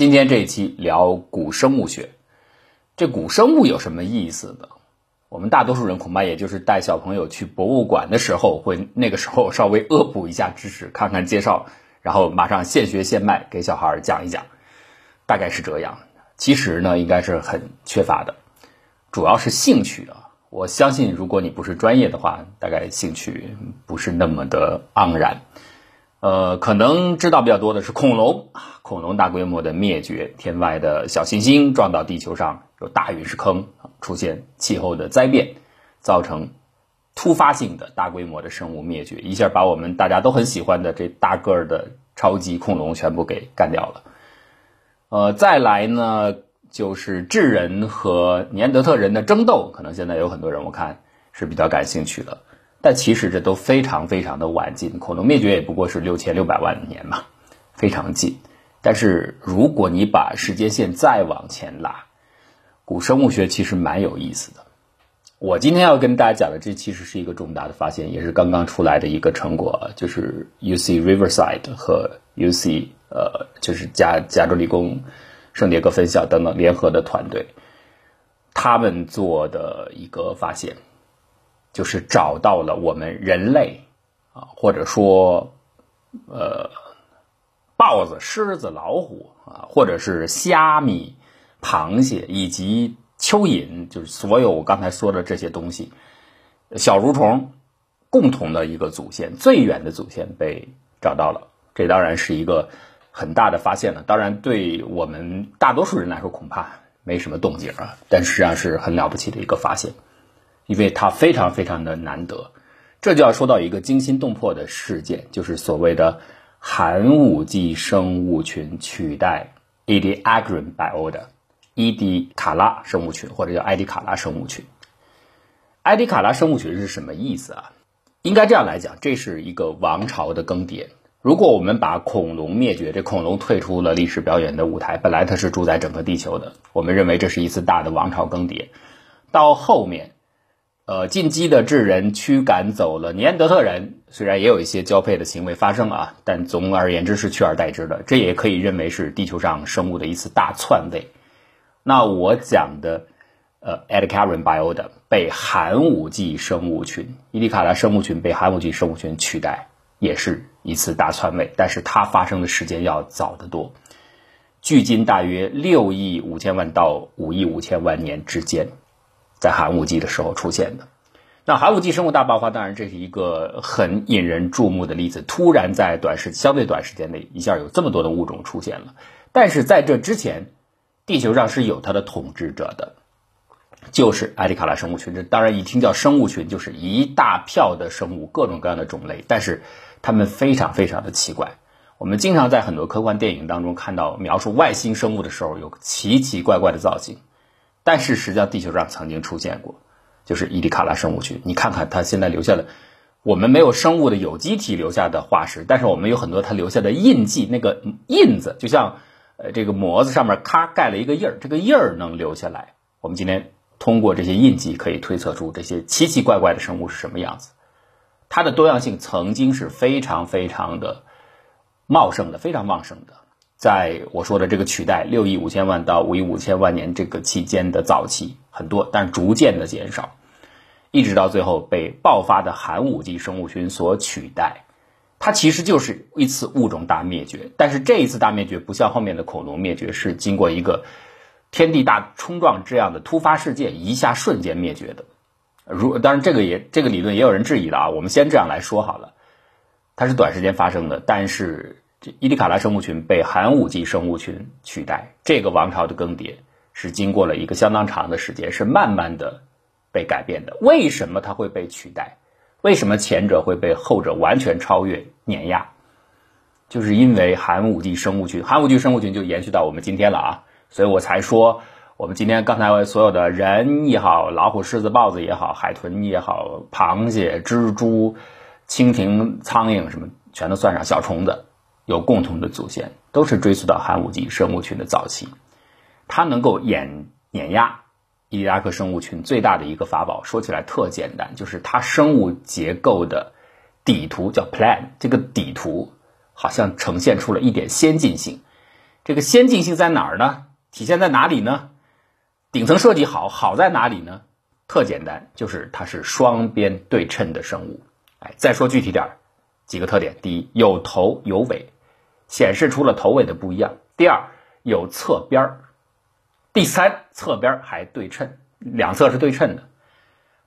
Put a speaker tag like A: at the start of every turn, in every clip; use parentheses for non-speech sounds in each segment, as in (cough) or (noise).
A: 今天这一期聊古生物学，这古生物有什么意思呢？我们大多数人恐怕也就是带小朋友去博物馆的时候，会那个时候稍微恶补一下知识，看看介绍，然后马上现学现卖给小孩讲一讲，大概是这样。其实呢，应该是很缺乏的，主要是兴趣啊。我相信，如果你不是专业的话，大概兴趣不是那么的盎然。呃，可能知道比较多的是恐龙恐龙大规模的灭绝，天外的小行星撞到地球上，有大陨石坑。出现气候的灾变，造成突发性的大规模的生物灭绝，一下把我们大家都很喜欢的这大个儿的超级恐龙全部给干掉了。呃，再来呢，就是智人和尼安德特人的争斗，可能现在有很多人我看是比较感兴趣的，但其实这都非常非常的晚近，恐龙灭绝也不过是六千六百万年嘛，非常近。但是如果你把时间线再往前拉，古生物学其实蛮有意思的。我今天要跟大家讲的，这其实是一个重大的发现，也是刚刚出来的一个成果，就是 U C Riverside 和 U C 呃，就是加加州理工圣迭戈分校等等联合的团队，他们做的一个发现，就是找到了我们人类啊，或者说呃，豹子、狮子、老虎啊，或者是虾米。螃蟹以及蚯蚓，就是所有我刚才说的这些东西，小蠕虫共同的一个祖先，最远的祖先被找到了。这当然是一个很大的发现了。当然，对我们大多数人来说，恐怕没什么动静啊。但实际上是很了不起的一个发现，因为它非常非常的难得。这就要说到一个惊心动魄的事件，就是所谓的寒武纪生物群取代 Ediacaran biota。伊迪卡拉生物群，或者叫埃迪卡拉生物群。埃迪卡拉生物群是什么意思啊？应该这样来讲，这是一个王朝的更迭。如果我们把恐龙灭绝，这恐龙退出了历史表演的舞台，本来它是主宰整个地球的，我们认为这是一次大的王朝更迭。到后面，呃，进击的智人驱赶走了尼安德特人，虽然也有一些交配的行为发生啊，但总而言之是取而代之的。这也可以认为是地球上生物的一次大篡位。那我讲的，呃，Ediacaran biota 被寒武纪生物群，伊迪卡拉生物群被寒武纪生物群取代，也是一次大篡位，但是它发生的时间要早得多，距今大约六亿五千万到五亿五千万年之间，在寒武纪的时候出现的。那寒武纪生物大爆发，当然这是一个很引人注目的例子，突然在短时相对短时间内一下有这么多的物种出现了，但是在这之前。地球上是有它的统治者的，就是埃迪卡拉生物群。这当然一听叫生物群，就是一大票的生物，各种各样的种类。但是它们非常非常的奇怪。我们经常在很多科幻电影当中看到描述外星生物的时候，有奇奇怪怪的造型。但是实际上地球上曾经出现过，就是伊迪卡拉生物群。你看看它现在留下的，我们没有生物的有机体留下的化石，但是我们有很多它留下的印记，那个印子就像。呃，这个模子上面咔盖了一个印儿，这个印儿能留下来。我们今天通过这些印记可以推测出这些奇奇怪怪的生物是什么样子。它的多样性曾经是非常非常的茂盛的，非常旺盛的。在我说的这个取代六亿五千万到五亿五千万年这个期间的早期很多，但逐渐的减少，一直到最后被爆发的寒武纪生物群所取代。它其实就是一次物种大灭绝，但是这一次大灭绝不像后面的恐龙灭绝，是经过一个天地大冲撞这样的突发事件，一下瞬间灭绝的。如当然这个也这个理论也有人质疑了啊，我们先这样来说好了，它是短时间发生的，但是这伊迪卡拉生物群被寒武纪生物群取代，这个王朝的更迭是经过了一个相当长的时间，是慢慢的被改变的。为什么它会被取代？为什么前者会被后者完全超越碾压？就是因为寒武纪生物群，寒武纪生物群就延续到我们今天了啊，所以我才说，我们今天刚才所有的人也好，老虎、狮子、豹子也好，海豚也好，螃蟹、蜘蛛、蜻蜓、苍蝇什么，全都算上小虫子，有共同的祖先，都是追溯到寒武纪生物群的早期，它能够碾碾压。伊迪亚克生物群最大的一个法宝，说起来特简单，就是它生物结构的底图叫 plan。这个底图好像呈现出了一点先进性，这个先进性在哪儿呢？体现在哪里呢？顶层设计好，好在哪里呢？特简单，就是它是双边对称的生物。哎，再说具体点儿，几个特点：第一，有头有尾，显示出了头尾的不一样；第二，有侧边儿；第三，侧边还对称，两侧是对称的。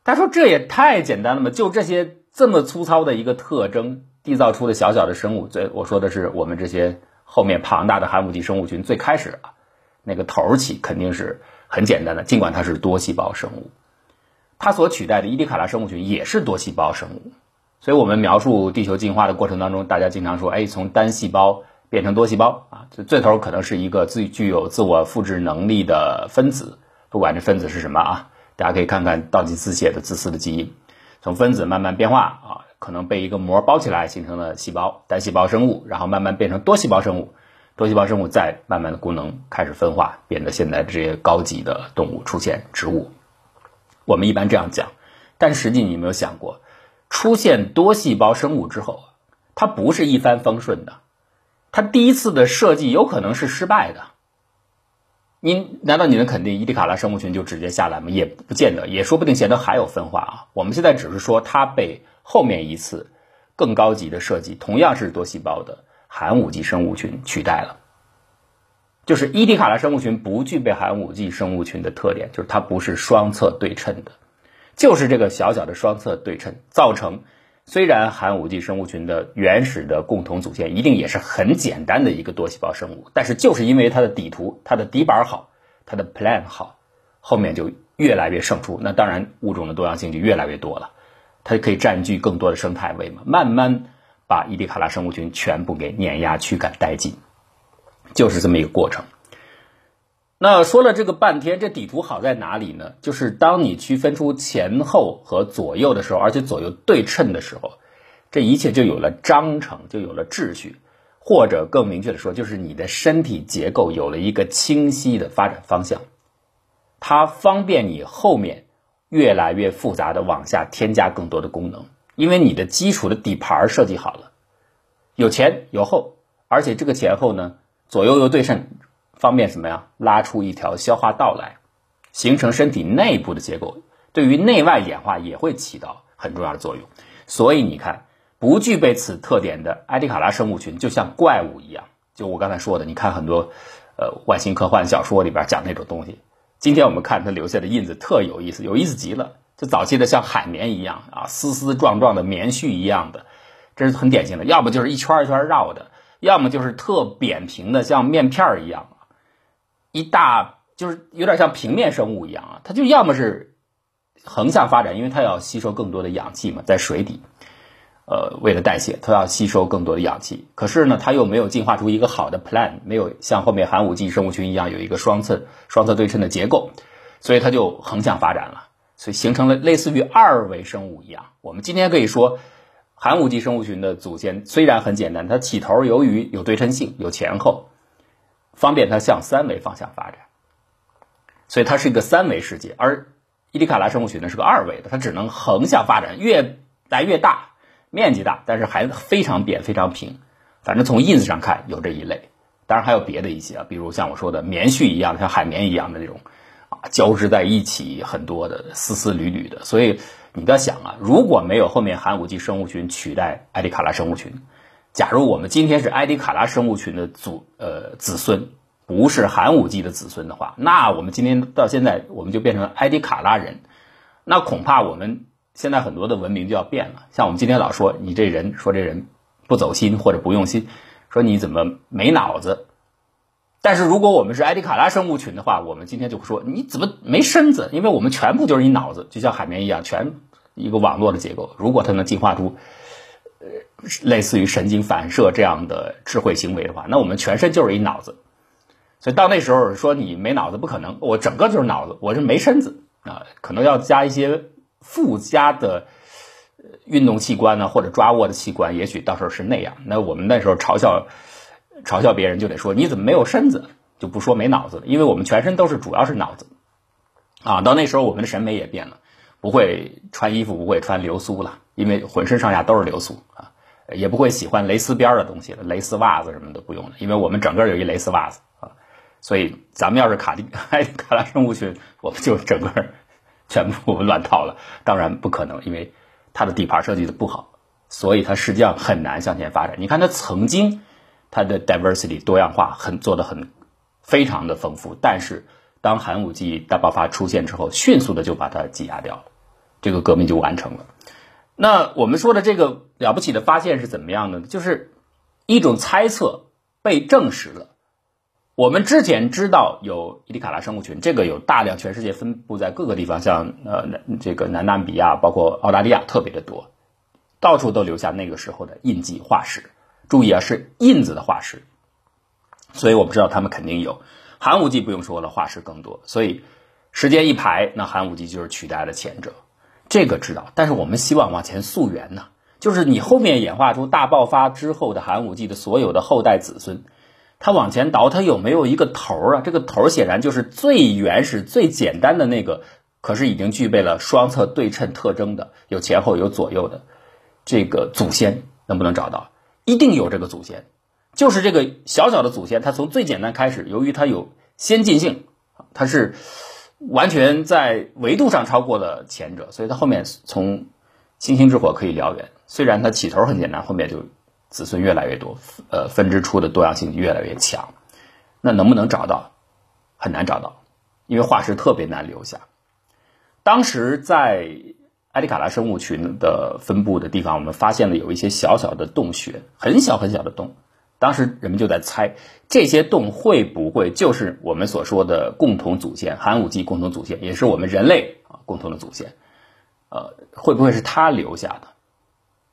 A: 他说这也太简单了嘛，就这些这么粗糙的一个特征，缔造出的小小的生物，最我说的是我们这些后面庞大的寒武纪生物群最开始啊，那个头起肯定是很简单的，尽管它是多细胞生物。它所取代的伊迪卡拉生物群也是多细胞生物，所以我们描述地球进化的过程当中，大家经常说，哎，从单细胞变成多细胞啊，这最头可能是一个自具有自我复制能力的分子，不管这分子是什么啊，大家可以看看倒计字写的自私的基因，从分子慢慢变化啊，可能被一个膜包起来形成了细胞，单细胞生物，然后慢慢变成多细胞生物，多细胞生物再慢慢的功能开始分化，变得现在这些高级的动物出现，植物。我们一般这样讲，但实际你有没有想过，出现多细胞生物之后，它不是一帆风顺的，它第一次的设计有可能是失败的。你难道你能肯定伊迪卡拉生物群就直接下来吗？也不见得，也说不定前头还有分化啊。我们现在只是说它被后面一次更高级的设计，同样是多细胞的寒武纪生物群取代了。就是伊迪卡拉生物群不具备寒武纪生物群的特点，就是它不是双侧对称的，就是这个小小的双侧对称造成，虽然寒武纪生物群的原始的共同祖先一定也是很简单的一个多细胞生物，但是就是因为它的底图、它的底板好、它的 plan 好，后面就越来越胜出，那当然物种的多样性就越来越多了，它可以占据更多的生态位嘛，慢慢把伊迪卡拉生物群全部给碾压驱赶殆尽。就是这么一个过程。那说了这个半天，这底图好在哪里呢？就是当你区分出前后和左右的时候，而且左右对称的时候，这一切就有了章程，就有了秩序，或者更明确的说，就是你的身体结构有了一个清晰的发展方向，它方便你后面越来越复杂的往下添加更多的功能，因为你的基础的底盘设计好了，有前有后，而且这个前后呢。左右又对称，方便什么呀？拉出一条消化道来，形成身体内部的结构，对于内外演化也会起到很重要的作用。所以你看，不具备此特点的埃迪卡拉生物群，就像怪物一样。就我刚才说的，你看很多呃外星科幻小说里边讲那种东西。今天我们看它留下的印子特有意思，有意思极了。就早期的像海绵一样啊，丝丝状状的棉絮一样的，这是很典型的。要么就是一圈一圈绕的。要么就是特扁平的，像面片儿一样，一大就是有点像平面生物一样啊。它就要么是横向发展，因为它要吸收更多的氧气嘛，在水底，呃，为了代谢，它要吸收更多的氧气。可是呢，它又没有进化出一个好的 plan，没有像后面寒武纪生物群一样有一个双侧双侧对称的结构，所以它就横向发展了，所以形成了类似于二维生物一样。我们今天可以说。寒武纪生物群的祖先虽然很简单，它起头由于有对称性、有前后，方便它向三维方向发展，所以它是一个三维世界。而伊迪卡拉生物群呢是个二维的，它只能横向发展，越来越大，面积大，但是还非常扁、非常平。反正从印子上看有这一类，当然还有别的一些啊，比如像我说的棉絮一样、像海绵一样的那种啊，交织在一起很多的丝丝缕缕的，所以。你要想啊，如果没有后面寒武纪生物群取代埃迪卡拉生物群，假如我们今天是埃迪卡拉生物群的祖呃子孙，不是寒武纪的子孙的话，那我们今天到现在我们就变成埃迪卡拉人，那恐怕我们现在很多的文明就要变了。像我们今天老说你这人说这人不走心或者不用心，说你怎么没脑子。但是如果我们是埃迪卡拉生物群的话，我们今天就会说你怎么没身子？因为我们全部就是一脑子，就像海绵一样，全一个网络的结构。如果它能进化出类似于神经反射这样的智慧行为的话，那我们全身就是一脑子。所以到那时候说你没脑子不可能，我整个就是脑子，我是没身子啊，可能要加一些附加的运动器官呢，或者抓握的器官，也许到时候是那样。那我们那时候嘲笑。嘲笑别人就得说你怎么没有身子，就不说没脑子，因为我们全身都是主要是脑子，啊，到那时候我们的审美也变了，不会穿衣服不会穿流苏了，因为浑身上下都是流苏啊，也不会喜欢蕾丝边的东西了，蕾丝袜子什么的不用了，因为我们整个有一蕾丝袜子啊所以咱们要是卡蒂 (laughs) 卡拉生物群，我们就整个全部乱套了。当然不可能，因为它的底盘设计的不好，所以它实际上很难向前发展。你看它曾经它的 diversity 多样化很做的很非常的丰富，但是当寒武纪大爆发出现之后，迅速的就把它挤压掉了，这个革命就完成了。那我们说的这个了不起的发现是怎么样的呢？就是一种猜测被证实了。我们之前知道有伊迪卡拉生物群，这个有大量，全世界分布在各个地方，像呃这个南纳比亚，包括澳大利亚特别的多，到处都留下那个时候的印记化石。注意啊，是印子的化石，所以我们知道他们肯定有。寒武纪不用说了，化石更多，所以时间一排，那寒武纪就是取代了前者，这个知道。但是我们希望往前溯源呢，就是你后面演化出大爆发之后的寒武纪的所有的后代子孙。它往前倒，它有没有一个头儿啊？这个头儿显然就是最原始、最简单的那个，可是已经具备了双侧对称特征的，有前后有左右的这个祖先，能不能找到？一定有这个祖先，就是这个小小的祖先，它从最简单开始，由于它有先进性，它是完全在维度上超过了前者，所以它后面从星星之火可以燎原。虽然它起头很简单，后面就。子孙越来越多，呃，分支出的多样性越来越强，那能不能找到？很难找到，因为化石特别难留下。当时在埃迪卡拉生物群的分布的地方，我们发现了有一些小小的洞穴，很小很小的洞。当时人们就在猜，这些洞会不会就是我们所说的共同祖先——寒武纪共同祖先，也是我们人类啊共同的祖先？呃，会不会是他留下的？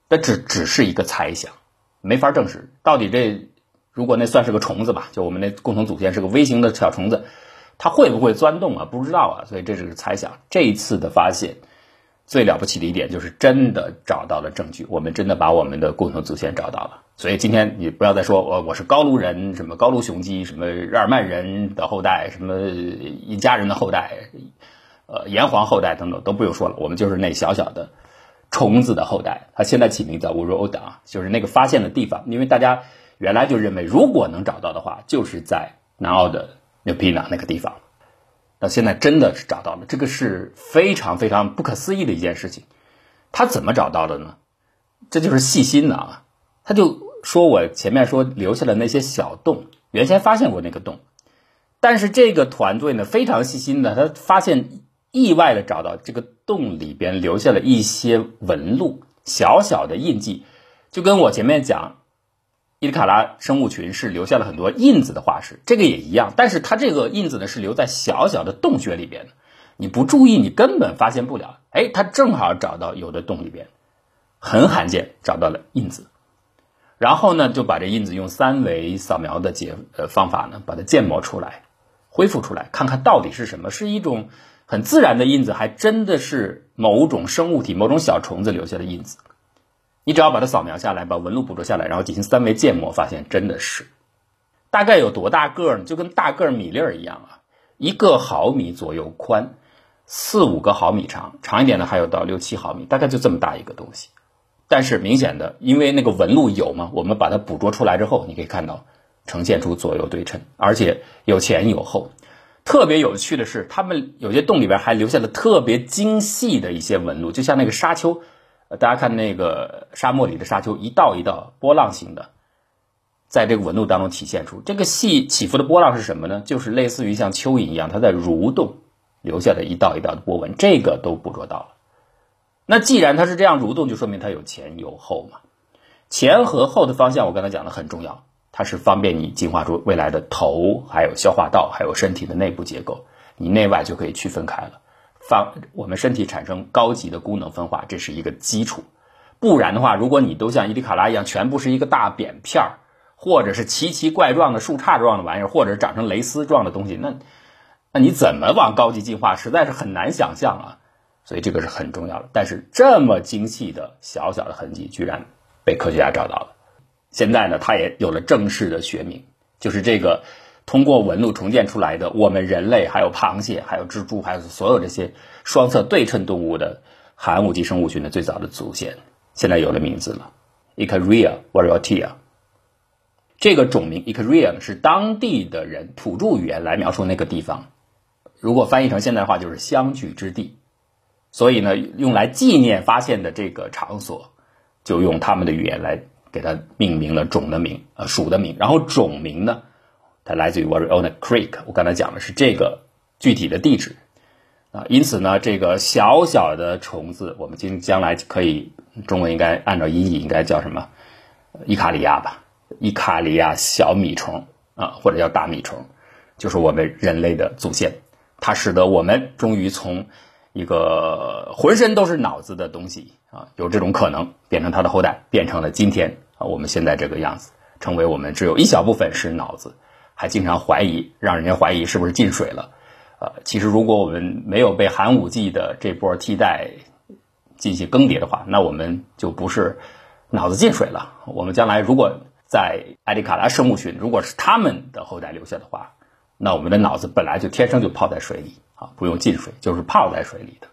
A: 那只只是一个猜想。没法证实到底这，如果那算是个虫子吧，就我们那共同祖先是个微型的小虫子，它会不会钻洞啊？不知道啊，所以这只是猜想。这一次的发现最了不起的一点就是真的找到了证据，我们真的把我们的共同祖先找到了。所以今天你不要再说我我是高卢人，什么高卢雄鸡，什么日耳曼人的后代，什么一家人的后代，呃炎黄后代等等都不用说了，我们就是那小小的。虫子的后代，它现在起名叫乌罗欧达，就是那个发现的地方。因为大家原来就认为，如果能找到的话，就是在南澳的纽皮纳那个地方。那现在真的是找到了，这个是非常非常不可思议的一件事情。他怎么找到的呢？这就是细心的啊！他就说我前面说留下的那些小洞，原先发现过那个洞，但是这个团队呢非常细心的，他发现。意外的找到这个洞里边留下了一些纹路，小小的印记，就跟我前面讲，伊里卡拉生物群是留下了很多印子的化石，这个也一样。但是它这个印子呢是留在小小的洞穴里边的，你不注意你根本发现不了。哎，他正好找到有的洞里边很罕见找到了印子，然后呢就把这印子用三维扫描的解呃方法呢把它建模出来，恢复出来，看看到底是什么，是一种。很自然的印子，还真的是某种生物体、某种小虫子留下的印子。你只要把它扫描下来，把纹路捕捉下来，然后进行三维建模，发现真的是。大概有多大个呢？就跟大个米粒儿一样啊，一个毫米左右宽，四五个毫米长，长一点的还有到六七毫米，大概就这么大一个东西。但是明显的，因为那个纹路有嘛，我们把它捕捉出来之后，你可以看到呈现出左右对称，而且有前有后。特别有趣的是，他们有些洞里边还留下了特别精细的一些纹路，就像那个沙丘。大家看那个沙漠里的沙丘，一道一道波浪形的，在这个纹路当中体现出这个细起伏的波浪是什么呢？就是类似于像蚯蚓一样，它在蠕动，留下的一道一道的波纹，这个都捕捉到了。那既然它是这样蠕动，就说明它有前有后嘛。前和后的方向，我刚才讲的很重要。它是方便你进化出未来的头，还有消化道，还有身体的内部结构，你内外就可以区分开了。方我们身体产生高级的功能分化，这是一个基础。不然的话，如果你都像伊丽卡拉一样，全部是一个大扁片儿，或者是奇奇怪状的树杈状的玩意儿，或者长成蕾丝状的东西，那那你怎么往高级进化，实在是很难想象啊。所以这个是很重要的。但是这么精细的小小的痕迹，居然被科学家找到了。现在呢，它也有了正式的学名，就是这个通过纹路重建出来的我们人类、还有螃蟹、还有蜘蛛、还有所有这些双侧对称动物的寒武纪生物群的最早的祖先，现在有了名字了 e c a r i a variotea。这个种名 Ikaria 是当地的人土著语言来描述那个地方，如果翻译成现代话就是相聚之地，所以呢，用来纪念发现的这个场所，就用他们的语言来给它命名了种的名，呃，属的名。然后种名呢，它来自于 Variona Creek，我刚才讲的是这个具体的地址啊。因此呢，这个小小的虫子，我们今将来可以中文应该按照音译应该叫什么？伊卡利亚吧，伊卡利亚小米虫啊，或者叫大米虫，就是我们人类的祖先。它使得我们终于从一个浑身都是脑子的东西啊，有这种可能变成它的后代，变成了今天啊我们现在这个样子，成为我们只有一小部分是脑子，还经常怀疑，让人家怀疑是不是进水了。呃，其实如果我们没有被寒武纪的这波替代进行更迭的话，那我们就不是脑子进水了。我们将来如果在埃里卡拉生物群，如果是他们的后代留下的话。那我们的脑子本来就天生就泡在水里啊，不用进水，就是泡在水里的。